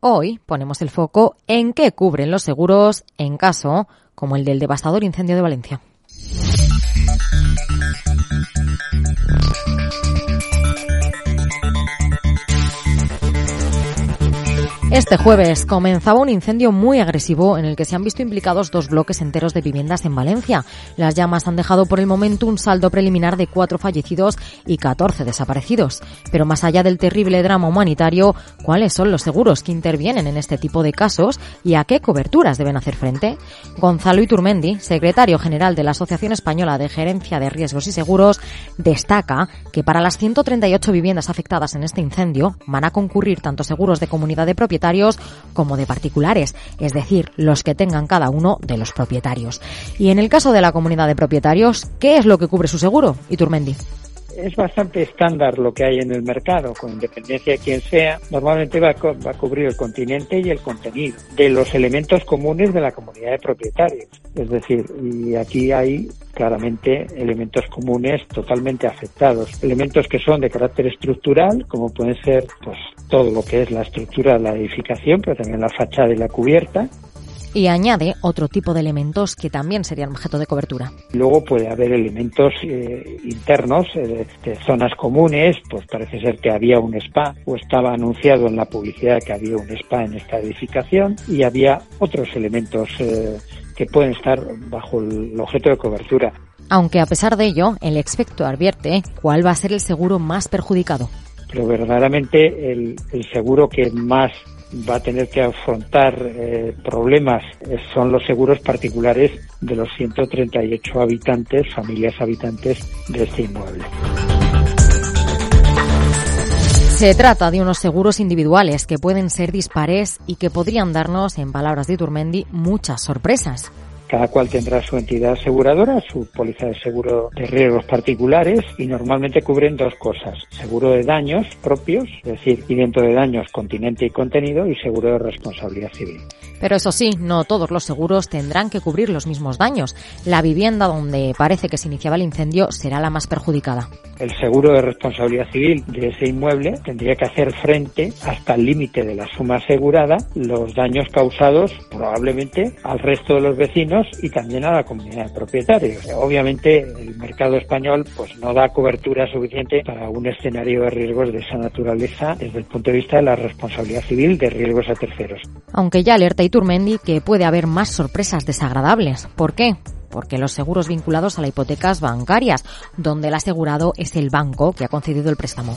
Hoy ponemos el foco en qué cubren los seguros en caso como el del devastador incendio de Valencia. Este jueves comenzaba un incendio muy agresivo en el que se han visto implicados dos bloques enteros de viviendas en Valencia. Las llamas han dejado por el momento un saldo preliminar de cuatro fallecidos y 14 desaparecidos. Pero más allá del terrible drama humanitario, ¿cuáles son los seguros que intervienen en este tipo de casos y a qué coberturas deben hacer frente? Gonzalo Iturmendi, secretario general de la Asociación Española de Gerencia de Riesgos y Seguros, destaca que para las 138 viviendas afectadas en este incendio van a concurrir tanto seguros de comunidad de propietarios como de particulares, es decir, los que tengan cada uno de los propietarios. Y en el caso de la comunidad de propietarios, ¿qué es lo que cubre su seguro? Iturmendi es bastante estándar lo que hay en el mercado, con independencia de quién sea, normalmente va a, cubrir el continente y el contenido de los elementos comunes de la comunidad de propietarios. Es decir, y aquí hay claramente elementos comunes totalmente afectados. Elementos que son de carácter estructural, como pueden ser pues todo lo que es la estructura de la edificación, pero también la fachada y la cubierta, y añade otro tipo de elementos que también serían objeto de cobertura. Luego puede haber elementos eh, internos eh, de zonas comunes, pues parece ser que había un spa o estaba anunciado en la publicidad que había un spa en esta edificación y había otros elementos eh, que pueden estar bajo el objeto de cobertura. Aunque a pesar de ello, el experto advierte cuál va a ser el seguro más perjudicado. Pero verdaderamente el, el seguro que más va a tener que afrontar eh, problemas son los seguros particulares de los 138 habitantes, familias habitantes de este inmueble. Se trata de unos seguros individuales que pueden ser dispares y que podrían darnos, en palabras de Turmendi, muchas sorpresas. Cada cual tendrá su entidad aseguradora, su póliza de seguro de riesgos particulares y normalmente cubren dos cosas. Seguro de daños propios, es decir, y dentro de daños continente y contenido y seguro de responsabilidad civil. Pero eso sí, no todos los seguros tendrán que cubrir los mismos daños. La vivienda donde parece que se iniciaba el incendio será la más perjudicada. El seguro de responsabilidad civil de ese inmueble tendría que hacer frente hasta el límite de la suma asegurada los daños causados probablemente al resto de los vecinos y también a la comunidad de propietarios. Obviamente el mercado español pues no da cobertura suficiente para un escenario de riesgos de esa naturaleza desde el punto de vista de la responsabilidad civil de riesgos a terceros. Aunque ya alerta Iturmendi que puede haber más sorpresas desagradables. ¿Por qué? porque los seguros vinculados a las hipotecas bancarias, donde el asegurado es el banco que ha concedido el préstamo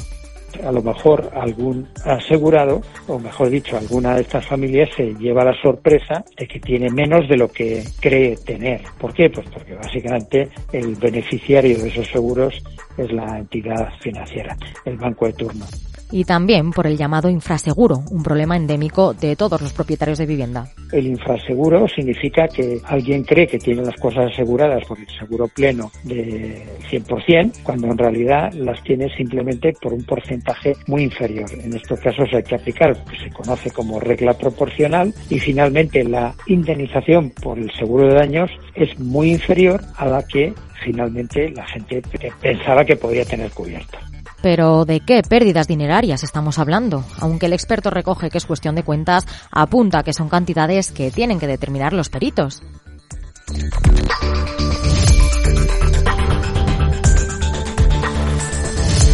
a lo mejor algún asegurado, o mejor dicho, alguna de estas familias se lleva la sorpresa de que tiene menos de lo que cree tener. ¿Por qué? Pues porque básicamente el beneficiario de esos seguros es la entidad financiera, el banco de turno y también por el llamado infraseguro, un problema endémico de todos los propietarios de vivienda. El infraseguro significa que alguien cree que tiene las cosas aseguradas por el seguro pleno de 100%, cuando en realidad las tiene simplemente por un porcentaje muy inferior. En estos casos hay que aplicar lo que se conoce como regla proporcional y finalmente la indemnización por el seguro de daños es muy inferior a la que finalmente la gente pensaba que podía tener cubierta. Pero ¿de qué pérdidas dinerarias estamos hablando? Aunque el experto recoge que es cuestión de cuentas, apunta que son cantidades que tienen que determinar los peritos.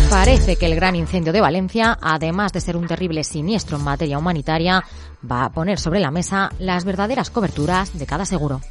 Parece que el gran incendio de Valencia, además de ser un terrible siniestro en materia humanitaria, va a poner sobre la mesa las verdaderas coberturas de cada seguro.